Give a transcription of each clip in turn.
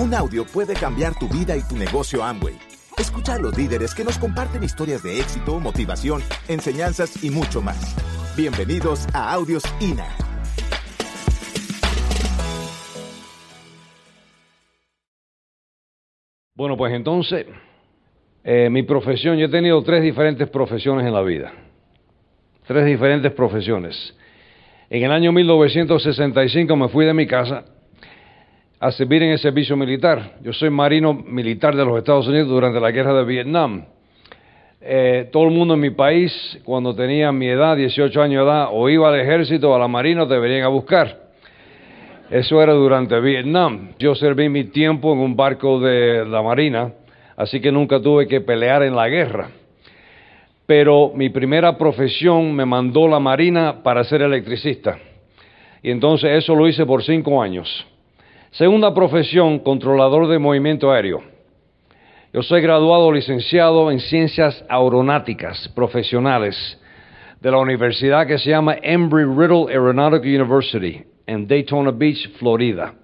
Un audio puede cambiar tu vida y tu negocio Amway. Escucha a los líderes que nos comparten historias de éxito, motivación, enseñanzas y mucho más. Bienvenidos a Audios INA. Bueno, pues entonces, eh, mi profesión, yo he tenido tres diferentes profesiones en la vida. Tres diferentes profesiones. En el año 1965 me fui de mi casa a servir en el servicio militar. Yo soy marino militar de los Estados Unidos durante la guerra de Vietnam. Eh, todo el mundo en mi país, cuando tenía mi edad, 18 años de edad, o iba al ejército o a la marina, te venían a buscar. Eso era durante Vietnam. Yo serví mi tiempo en un barco de la marina, así que nunca tuve que pelear en la guerra. Pero mi primera profesión me mandó la marina para ser electricista. Y entonces eso lo hice por cinco años. Segunda profesión, controlador de movimiento aéreo. Yo soy graduado licenciado en ciencias aeronáuticas profesionales de la universidad que se llama Embry-Riddle Aeronautical University en Daytona Beach, Florida.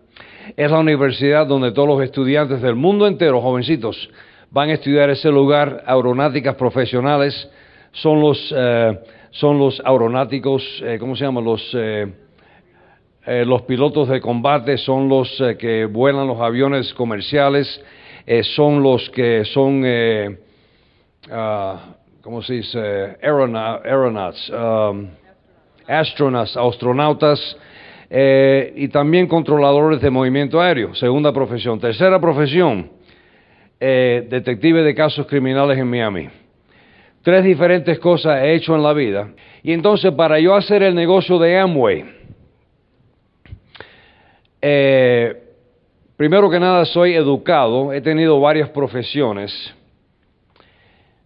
Es la universidad donde todos los estudiantes del mundo entero, jovencitos, van a estudiar ese lugar, aeronáuticas profesionales. Son los, eh, son los aeronáuticos, eh, ¿cómo se llaman? Los... Eh, eh, los pilotos de combate son los eh, que vuelan los aviones comerciales, eh, son los que son, uh, ¿cómo se dice? aeronauts, um, astronauts, astronautas, y también controladores de movimiento aéreo, segunda profesión. Tercera profesión, detective de casos criminales en Miami. Tres diferentes cosas he hecho en la vida. Y entonces para yo hacer el negocio de Amway, eh, primero que nada, soy educado, he tenido varias profesiones,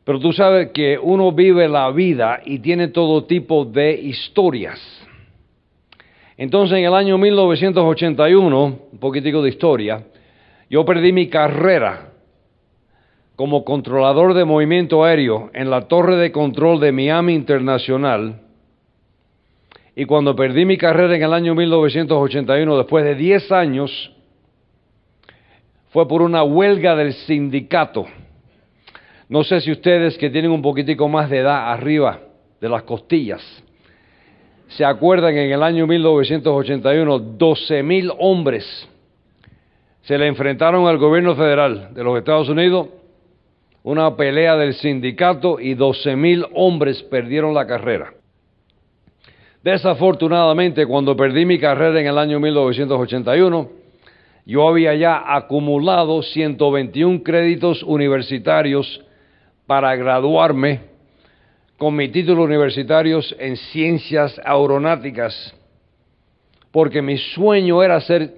pero tú sabes que uno vive la vida y tiene todo tipo de historias. Entonces, en el año 1981, un poquitico de historia, yo perdí mi carrera como controlador de movimiento aéreo en la torre de control de Miami Internacional y cuando perdí mi carrera en el año 1981, después de 10 años, fue por una huelga del sindicato. No sé si ustedes que tienen un poquitico más de edad arriba de las costillas, se acuerdan que en el año 1981 12 mil hombres se le enfrentaron al gobierno federal de los Estados Unidos, una pelea del sindicato y 12 mil hombres perdieron la carrera. Desafortunadamente, cuando perdí mi carrera en el año 1981, yo había ya acumulado 121 créditos universitarios para graduarme con mi título universitario en ciencias aeronáuticas, porque mi sueño era ser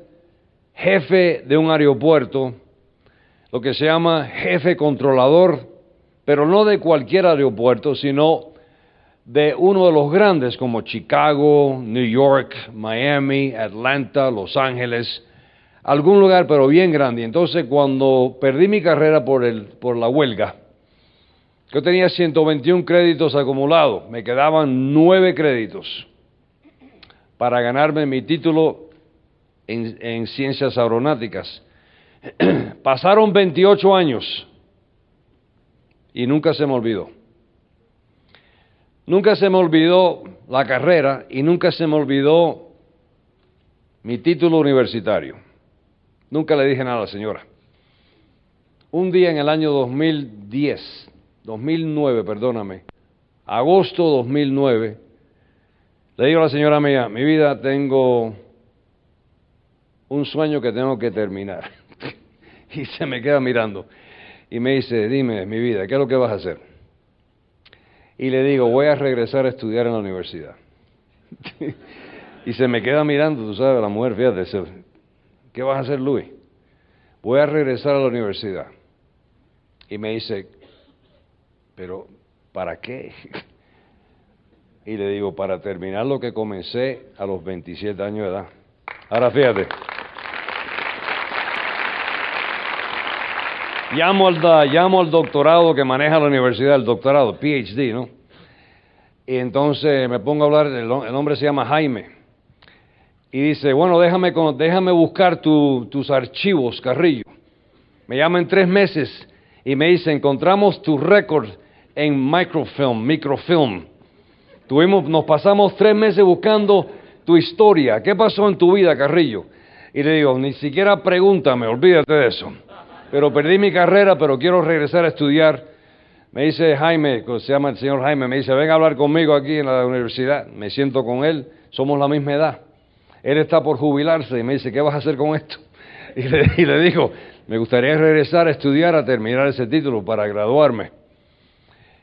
jefe de un aeropuerto, lo que se llama jefe controlador, pero no de cualquier aeropuerto, sino de uno de los grandes como Chicago, New York, Miami, Atlanta, Los Ángeles, algún lugar pero bien grande. Entonces cuando perdí mi carrera por, el, por la huelga, yo tenía 121 créditos acumulados, me quedaban 9 créditos para ganarme mi título en, en ciencias aeronáuticas. Pasaron 28 años y nunca se me olvidó. Nunca se me olvidó la carrera y nunca se me olvidó mi título universitario. Nunca le dije nada a la señora. Un día en el año 2010, 2009, perdóname, agosto 2009, le digo a la señora mía, mi vida tengo un sueño que tengo que terminar. y se me queda mirando y me dice, dime, mi vida, ¿qué es lo que vas a hacer? Y le digo, voy a regresar a estudiar en la universidad. y se me queda mirando, tú sabes, la mujer, fíjate, ¿qué vas a hacer, Luis? Voy a regresar a la universidad. Y me dice, pero ¿para qué? y le digo, para terminar lo que comencé a los 27 años de edad. Ahora fíjate. Llamo al, llamo al doctorado que maneja la universidad, el doctorado, PhD, ¿no? Y entonces me pongo a hablar, el, el hombre se llama Jaime. y dice, bueno, déjame, déjame buscar tus archivos, Carrillo. Me llaman tres meses y me dice, encontramos tu récord en microfilm, microfilm. Tuvimos, nos pasamos tres meses buscando tu historia. ¿Qué pasó en tu vida, Carrillo? Y le digo, ni siquiera pregúntame, olvídate de eso. Pero perdí mi carrera, pero quiero regresar a estudiar. Me dice Jaime, se llama el señor Jaime, me dice, ven a hablar conmigo aquí en la universidad. Me siento con él, somos la misma edad. Él está por jubilarse y me dice, ¿qué vas a hacer con esto? Y le, y le digo, me gustaría regresar a estudiar, a terminar ese título para graduarme.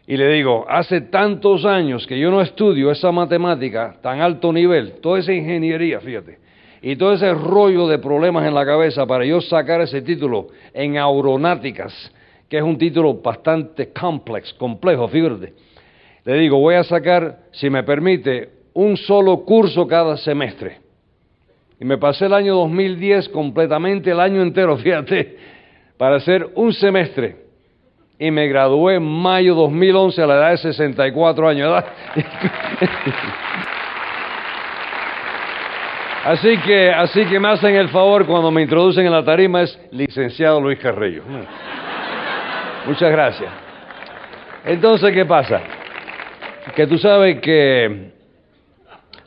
Y le digo, hace tantos años que yo no estudio esa matemática tan alto nivel, toda esa ingeniería, fíjate, y todo ese rollo de problemas en la cabeza para yo sacar ese título en aeronáuticas, que es un título bastante complex, complejo, fíjate. Le digo, voy a sacar, si me permite, un solo curso cada semestre. Y me pasé el año 2010 completamente, el año entero, fíjate, para hacer un semestre y me gradué en mayo 2011 a la edad de 64 años. así que, así que me hacen el favor cuando me introducen en la tarima es licenciado Luis Carrillo. Muchas gracias. Entonces, ¿qué pasa? Que tú sabes que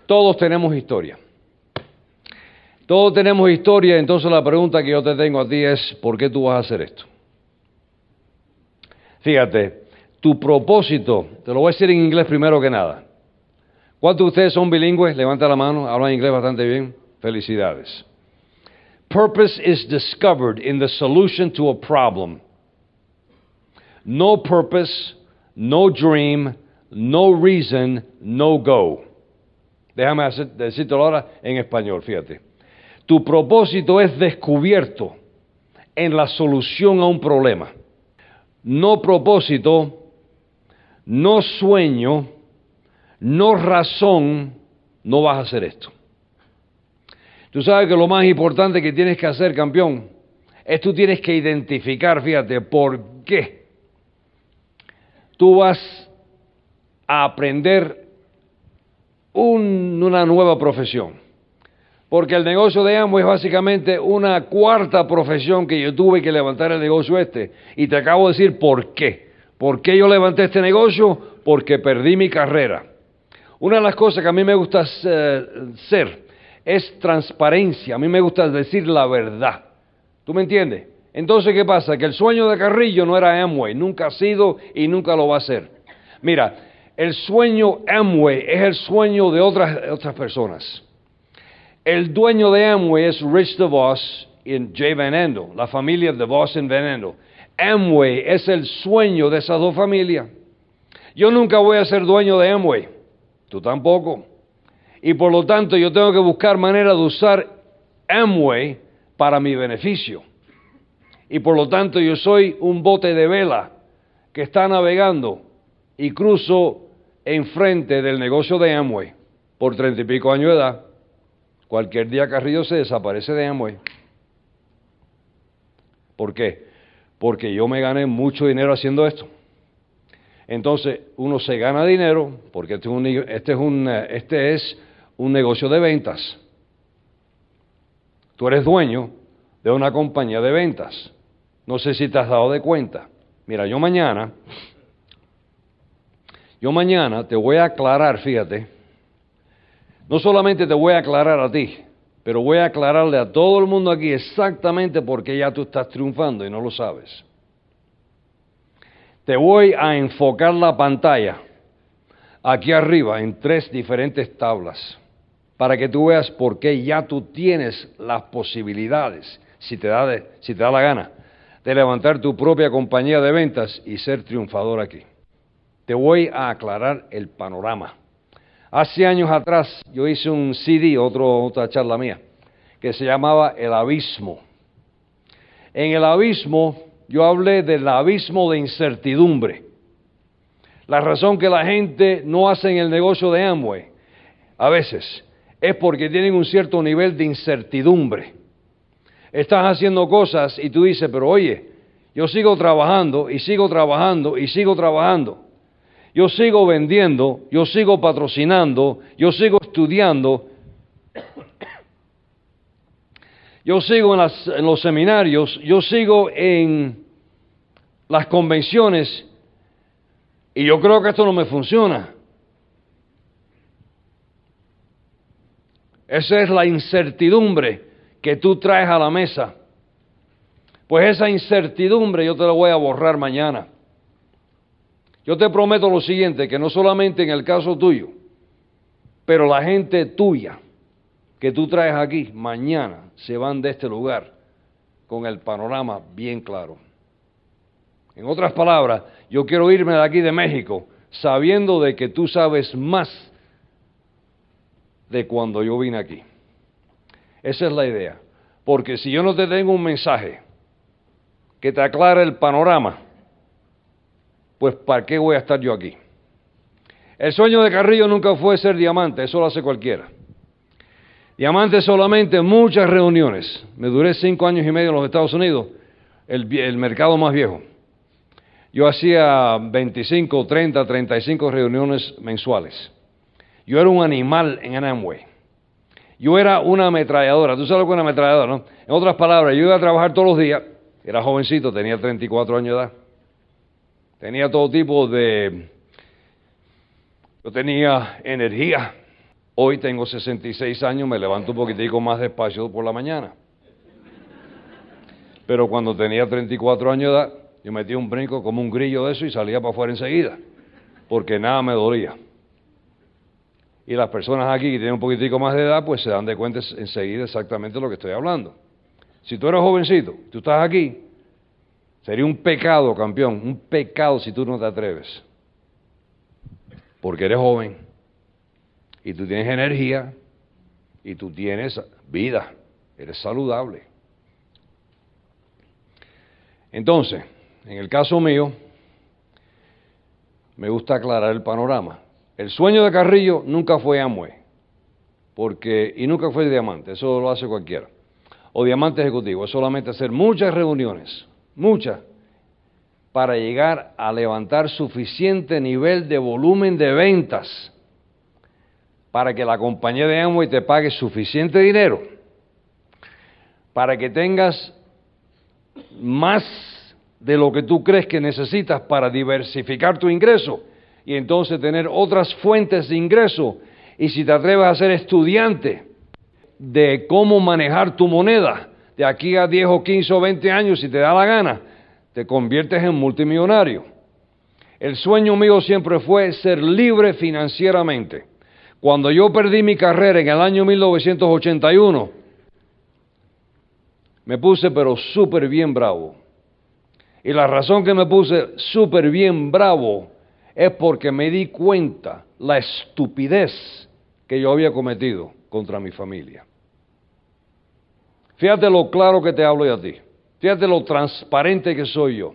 todos tenemos historia. Todos tenemos historia, entonces la pregunta que yo te tengo a ti es, ¿por qué tú vas a hacer esto? Fíjate, tu propósito, te lo voy a decir en inglés primero que nada. ¿Cuántos de ustedes son bilingües? Levanta la mano, hablan inglés bastante bien. Felicidades. Purpose is discovered in the solution to a problem. No purpose, no dream, no reason, no go. Déjame decirte ahora en español, fíjate. Tu propósito es descubierto en la solución a un problema no propósito, no sueño, no razón, no vas a hacer esto. Tú sabes que lo más importante que tienes que hacer, campeón, es tú tienes que identificar, fíjate, por qué tú vas a aprender una nueva profesión. Porque el negocio de Amway es básicamente una cuarta profesión que yo tuve que levantar el negocio este. Y te acabo de decir por qué. ¿Por qué yo levanté este negocio? Porque perdí mi carrera. Una de las cosas que a mí me gusta ser es transparencia. A mí me gusta decir la verdad. ¿Tú me entiendes? Entonces, ¿qué pasa? Que el sueño de Carrillo no era Amway. Nunca ha sido y nunca lo va a ser. Mira, el sueño Amway es el sueño de otras, otras personas. El dueño de Amway es Rich DeVos y Jay Van Andel, la familia DeVos y Van Andel. Amway es el sueño de esas dos familias. Yo nunca voy a ser dueño de Amway, tú tampoco. Y por lo tanto yo tengo que buscar manera de usar Amway para mi beneficio. Y por lo tanto yo soy un bote de vela que está navegando y cruzo enfrente del negocio de Amway por treinta y pico años de edad. Cualquier día Carrillo se desaparece de Amway. ¿Por qué? Porque yo me gané mucho dinero haciendo esto. Entonces, uno se gana dinero porque este es un, este es un, este es un negocio de ventas. Tú eres dueño de una compañía de ventas. No sé si te has dado de cuenta. Mira, yo mañana, yo mañana te voy a aclarar, fíjate, no solamente te voy a aclarar a ti, pero voy a aclararle a todo el mundo aquí exactamente por qué ya tú estás triunfando y no lo sabes. Te voy a enfocar la pantalla aquí arriba en tres diferentes tablas para que tú veas por qué ya tú tienes las posibilidades, si te da, si te da la gana, de levantar tu propia compañía de ventas y ser triunfador aquí. Te voy a aclarar el panorama. Hace años atrás yo hice un CD, otra charla mía, que se llamaba El Abismo. En el abismo yo hablé del abismo de incertidumbre. La razón que la gente no hace en el negocio de Amway, a veces, es porque tienen un cierto nivel de incertidumbre. Estás haciendo cosas y tú dices, pero oye, yo sigo trabajando y sigo trabajando y sigo trabajando yo sigo vendiendo, yo sigo patrocinando, yo sigo estudiando, yo sigo en, en los seminarios, yo sigo en las convenciones y yo creo que esto no me funciona. Esa es la incertidumbre que tú traes a la mesa. Pues esa incertidumbre yo te la voy a borrar mañana. Yo te prometo lo siguiente, que no solamente en el caso tuyo, pero la gente tuya que tú traes aquí, mañana se van de este lugar con el panorama bien claro. En otras palabras, yo quiero irme de aquí de México sabiendo de que tú sabes más de cuando yo vine aquí. Esa es la idea. Porque si yo no te tengo un mensaje que te aclare el panorama, pues ¿para qué voy a estar yo aquí? El sueño de Carrillo nunca fue ser diamante, eso lo hace cualquiera. Diamante solamente muchas reuniones. Me duré cinco años y medio en los Estados Unidos, el, mercado más viejo. Yo hacía 25, 30, 35 reuniones mensuales. Yo era un animal en Amway. Yo era una ametralladora. Tú sabes lo que es una ametralladora, ¿no? En otras palabras, yo iba a trabajar todos los días. Era jovencito, tenía 34 años de edad. Tenía todo tipo de... Yo tenía energía. Hoy tengo 66 años, me levanto un poquitico más despacio por la mañana. Pero cuando tenía 34 años de edad, yo metía un brinco como un grillo de eso y salía para afuera enseguida, porque nada me dolía. Y las personas aquí que tienen un poquitico más de edad, pues se dan de cuenta enseguida exactamente lo que estoy hablando. Si tú eres jovencito, tú estás aquí, sería un pecado, campeón, un pecado si tú no te atreves. Porque eres joven y tú tienes energía y tú tienes vida, eres saludable. Entonces, en el caso mío, me gusta aclarar el panorama. El sueño de Carrillo nunca fue Amway, porque, y nunca fue diamante, eso lo hace cualquiera. O diamante ejecutivo, es solamente hacer muchas reuniones, muchas, para llegar a levantar suficiente nivel de volumen de ventas para que la compañía de Amway te pague suficiente dinero, para que tengas más de lo que tú crees que necesitas para diversificar tu ingreso y entonces tener otras fuentes de ingreso. Y si te atreves a ser estudiante de cómo manejar tu moneda de aquí a 10 o 15 o 20 años, si te da la gana, te conviertes en multimillonario. El sueño mío siempre fue ser libre financieramente. Cuando yo perdí mi carrera en el año 1981, me puse pero súper bien bravo. Y la razón que me puse súper bien bravo es porque me di cuenta la estupidez que yo había cometido contra mi familia. Fíjate lo claro que te hablo yo a ti. Fíjate lo transparente que soy yo.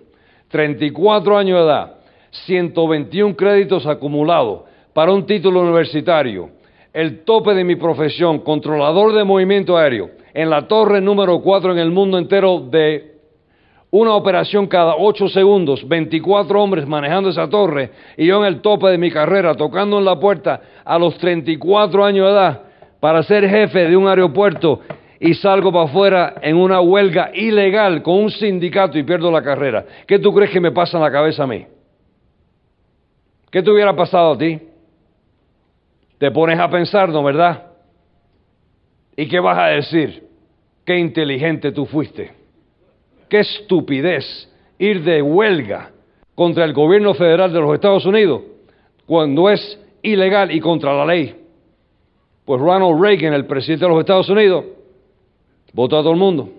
34 años de edad, 121 créditos acumulados para un título universitario, el tope de mi profesión, controlador de movimiento aéreo, en la torre número 4 en el mundo entero de una operación cada ocho segundos, 24 hombres manejando esa torre y yo en el tope de mi carrera tocando en la puerta a los 34 años de edad para ser jefe de un aeropuerto y salgo para afuera en una huelga ilegal con un sindicato y pierdo la carrera. ¿Qué tú crees que me pasa en la cabeza a mí? ¿Qué te hubiera pasado a ti? Te pones a pensar, ¿no verdad? ¿Y qué vas a decir? Qué inteligente tú fuiste. Qué estupidez ir de huelga contra el gobierno federal de los Estados Unidos cuando es ilegal y contra la ley. Pues Ronald Reagan, el presidente de los Estados Unidos, votó a todo el mundo.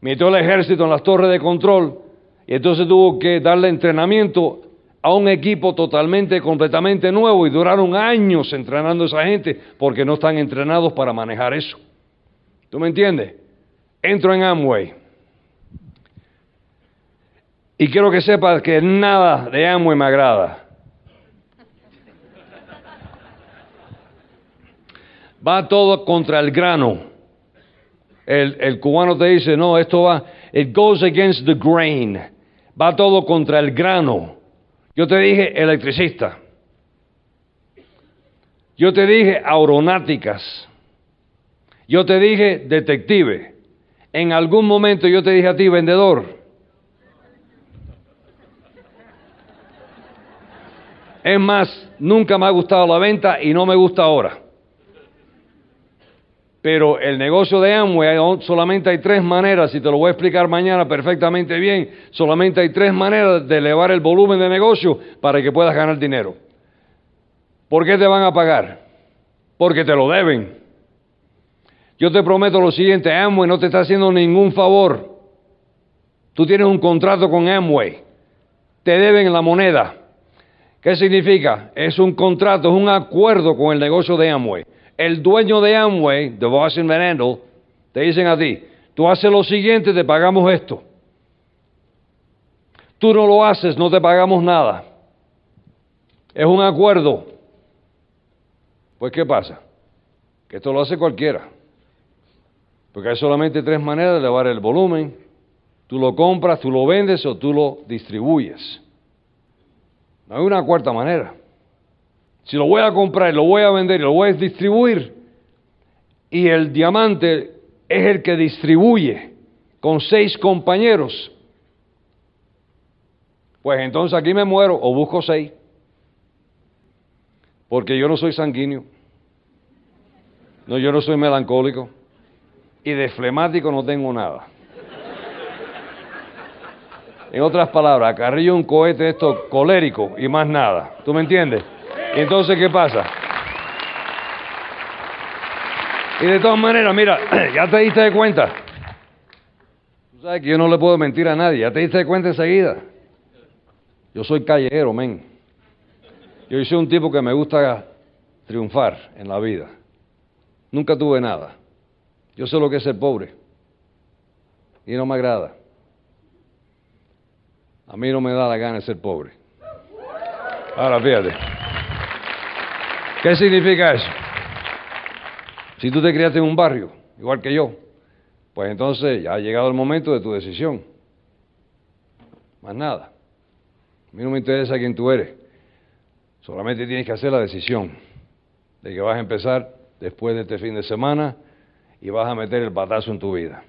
Metió el ejército en las torres de control y entonces tuvo que darle entrenamiento a un equipo totalmente, completamente nuevo y duraron años entrenando a esa gente porque no están entrenados para manejar eso. ¿Tú me entiendes? Entro en Amway. Y quiero que sepas que nada de Amway me agrada. Va todo contra el grano. El, el, cubano te dice, no, esto va, it goes against the grain. Va todo contra el grano. Yo te dije electricista. Yo te dije aeronáuticas. Yo te dije detective. En algún momento yo te dije a ti, vendedor, es más, nunca me ha gustado la venta y no me gusta ahora. Pero el negocio de Amway solamente hay tres maneras, y te lo voy a explicar mañana perfectamente bien, solamente hay tres maneras de elevar el volumen de negocio para que puedas ganar dinero. ¿Por qué te van a pagar? Porque te lo deben. Yo te prometo lo siguiente, Amway no te está haciendo ningún favor. Tú tienes un contrato con Amway, te deben la moneda. ¿Qué significa? Es un contrato, es un acuerdo con el negocio de Amway el dueño de Amway, de Boston Van te dicen a ti, tú haces lo siguiente, te pagamos esto. Tú no lo haces, no te pagamos nada. Es un acuerdo. Pues ¿qué pasa? Que esto lo hace cualquiera. Porque hay solamente tres maneras de elevar el volumen. Tú lo compras, tú lo vendes o tú lo distribuyes. No hay una cuarta manera. Si lo voy a comprar, lo voy a vender y lo voy a distribuir, y el diamante es el que distribuye con seis compañeros, pues entonces aquí me muero o busco seis, porque yo no soy sanguíneo, no, yo no soy melancólico y de flemático no tengo nada. En otras palabras, Carrillo un cohete esto colérico y más nada. ¿Tú me entiendes? Entonces, ¿qué pasa? Y de todas maneras, mira, ya te diste de cuenta. Tú sabes que yo no le puedo mentir a nadie, ya te diste de cuenta enseguida. Yo soy callejero, men. Yo soy un tipo que me gusta triunfar en la vida. Nunca tuve nada. Yo sé lo que es ser pobre. Y no me agrada. A mí no me da la gana ser pobre. Ahora fíjate. ¿Qué significa eso? Si tú te criaste en un barrio, igual que yo, pues entonces ya ha llegado el momento de tu decisión. Más nada. A mí no me interesa quién tú eres. Solamente tienes que hacer la decisión de que vas a empezar después de este fin de semana y vas a meter el batazo en tu vida.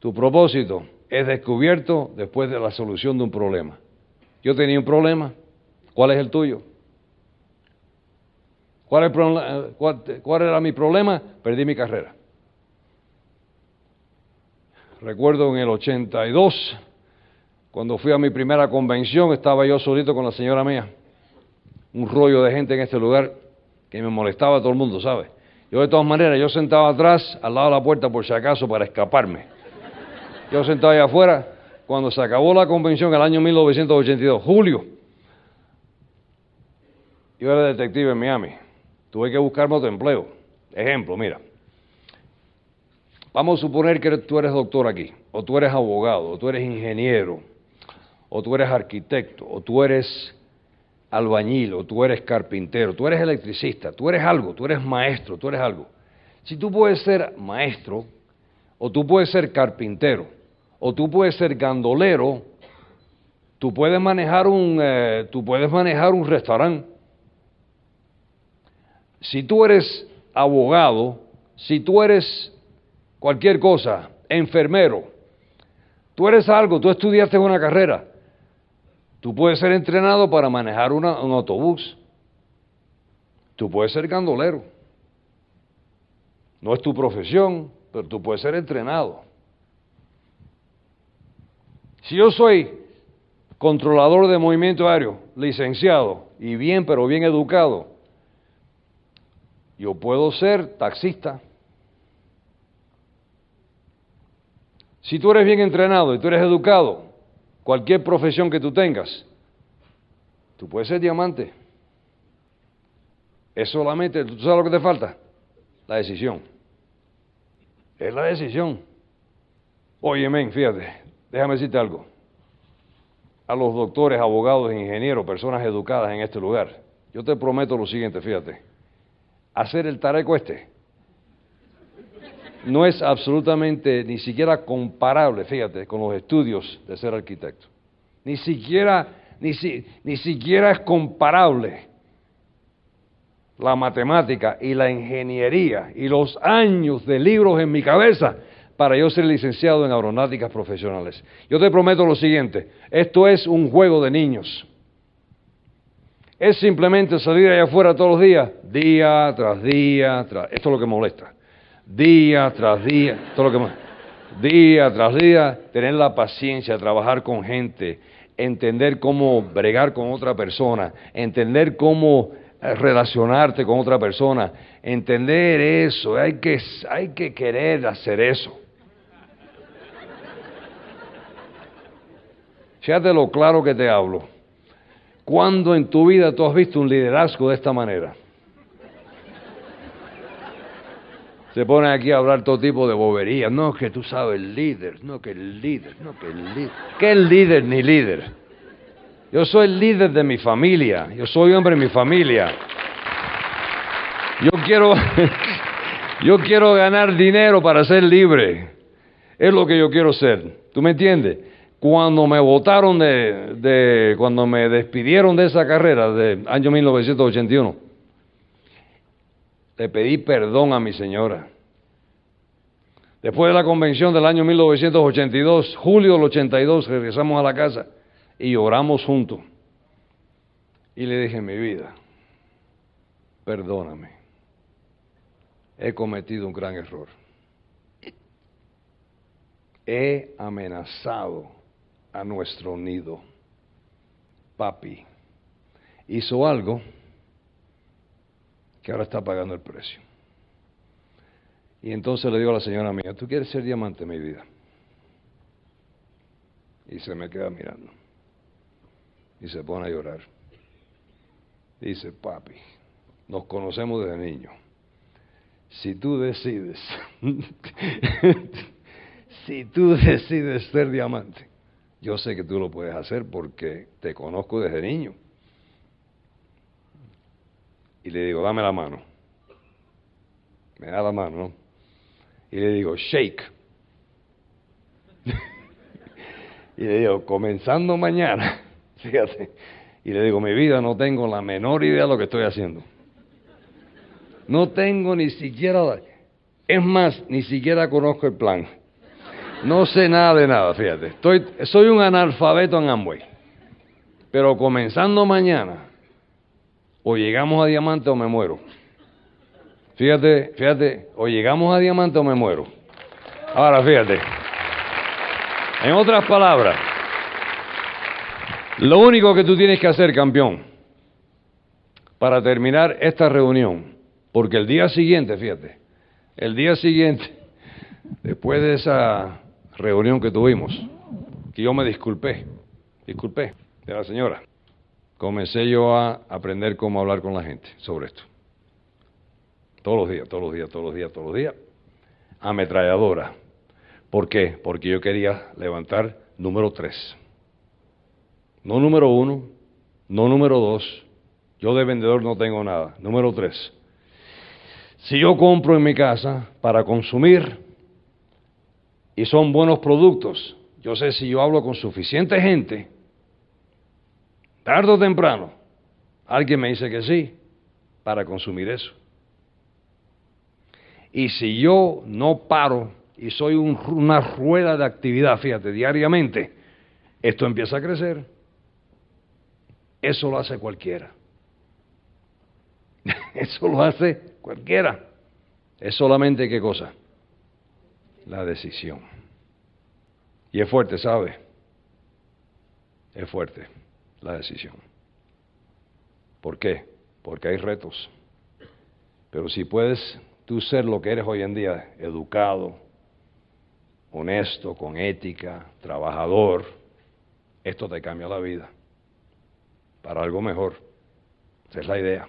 Tu propósito es descubierto después de la solución de un problema. Yo tenía un problema. ¿Cuál es el tuyo? ¿Cuál, ¿Cuál, era mi problema? Perdí mi carrera. Recuerdo en el 82, cuando fui a mi primera convención, estaba yo solito con la señora mía. Un rollo de gente en este lugar que me molestaba a todo el mundo, ¿sabe? Yo de todas maneras, yo sentaba atrás, al lado de la puerta por si acaso, para escaparme. Yo sentaba allá afuera, cuando se acabó la convención en el año 1982, julio, yo era detective en Miami tuve que buscarme otro empleo. Ejemplo, mira. Vamos a suponer que tú eres doctor aquí, o tú eres abogado, o tú eres ingeniero, o tú eres arquitecto, o tú eres albañil, o tú eres carpintero, tú eres electricista, tú eres algo, tú eres maestro, tú eres algo. Si tú puedes ser maestro, o tú puedes ser carpintero, o tú puedes ser gandolero, tú puedes manejar un, eh, tú puedes manejar un restaurante, si tú eres abogado, si tú eres cualquier cosa, enfermero, tú eres algo, tú estudiaste una carrera, tú puedes ser entrenado para manejar un autobús, tú puedes ser gandolero. No es tu profesión, pero tú puedes ser entrenado. Si yo soy controlador de movimiento aéreo, licenciado y bien, pero bien educado, yo puedo ser taxista. Si tú eres bien entrenado y tú eres educado, cualquier profesión que tú tengas, tú puedes ser diamante. Es solamente, ¿tú sabes lo que te falta? La decisión. Es la decisión. Oye, men, fíjate, déjame decirte algo. A los doctores, abogados, ingenieros, personas educadas en este lugar, yo te prometo lo siguiente, fíjate hacer el tareco este no es absolutamente ni siquiera comparable, fíjate, con los estudios de ser arquitecto. Ni siquiera, ni, ni siquiera es comparable la matemática y la ingeniería y los años de libros en mi cabeza para yo ser licenciado en aeronáuticas profesionales. Yo te prometo lo siguiente, esto es un juego de niños. Es simplemente salir allá afuera todos los días, día tras día, tras... esto es lo que molesta. Día tras día, esto es lo que día tras día, tener la paciencia, trabajar con gente, entender cómo bregar con otra persona, entender cómo eh, relacionarte con otra persona, entender eso, hay que, hay que querer hacer eso. Fíjate lo claro que te hablo. ¿Cuándo en tu vida tú has visto un liderazgo de esta manera? Se ponen aquí a hablar todo tipo de boberías. No, que tú sabes el líder, no que el líder, no que el líder. ¿Qué es líder ni líder? Yo soy el líder de mi familia, yo soy hombre de mi familia. Yo quiero, yo quiero ganar dinero para ser libre. Es lo que yo quiero ser. ¿Tú me entiendes? Cuando me votaron de, cuando me despidieron de esa carrera de año 1981, le pedí perdón a mi señora. Después de la convención del año 1982, julio del 82, regresamos a la casa y oramos juntos. Y le dije, mi vida, perdóname, he cometido un gran error. He amenazado a nuestro nido. Papi hizo algo que ahora está pagando el precio. Y entonces le digo a la señora mía, ¿tú quieres ser diamante, mi vida? Y se me queda mirando. Y se pone a llorar. Dice, papi, nos conocemos desde niño. Si tú decides, si tú decides ser diamante, yo sé que tú lo puedes hacer porque te conozco desde niño y le digo, dame la mano. Me da la mano, ¿no? Y le digo, shake. y le digo, comenzando mañana, fíjate. Y le digo, mi vida no tengo la menor idea de lo que estoy haciendo. No tengo ni siquiera, es más, ni siquiera conozco el plan. No sé nada de nada, fíjate. Soy un analfabeto en Amway. Pero comenzando mañana, o llegamos a diamante o me muero. Fíjate, fíjate, o llegamos a diamante o me muero. Ahora, fíjate. En otras palabras, lo único que tú tienes que hacer, campeón, para terminar esta reunión, porque el día siguiente, fíjate, el día siguiente, después de esa reunión que tuvimos, que yo me disculpé, disculpé de la señora comencé yo a aprender cómo hablar con la gente sobre esto. Todos los días, todos los días, todos los días, todos los días. Ametralladora. ¿Por qué? Porque yo quería levantar número tres. No número uno, no número dos. Yo de vendedor no tengo nada. Número tres. Si yo compro en mi casa para consumir y son buenos productos, yo sé si yo hablo con suficiente gente, tarde o temprano, alguien me dice que sí para consumir eso. Y si yo no paro y soy una rueda de actividad, fíjate, diariamente, esto empieza a crecer. Eso lo hace cualquiera. Eso lo hace cualquiera. Es solamente qué cosa? La decisión. Y es fuerte, ¿sabe? Es fuerte la decisión. ¿Por qué? Porque hay retos. Pero si puedes tú ser lo que eres hoy en día, educado, honesto, con ética, trabajador, esto te cambia la vida para algo mejor. Esa es la idea.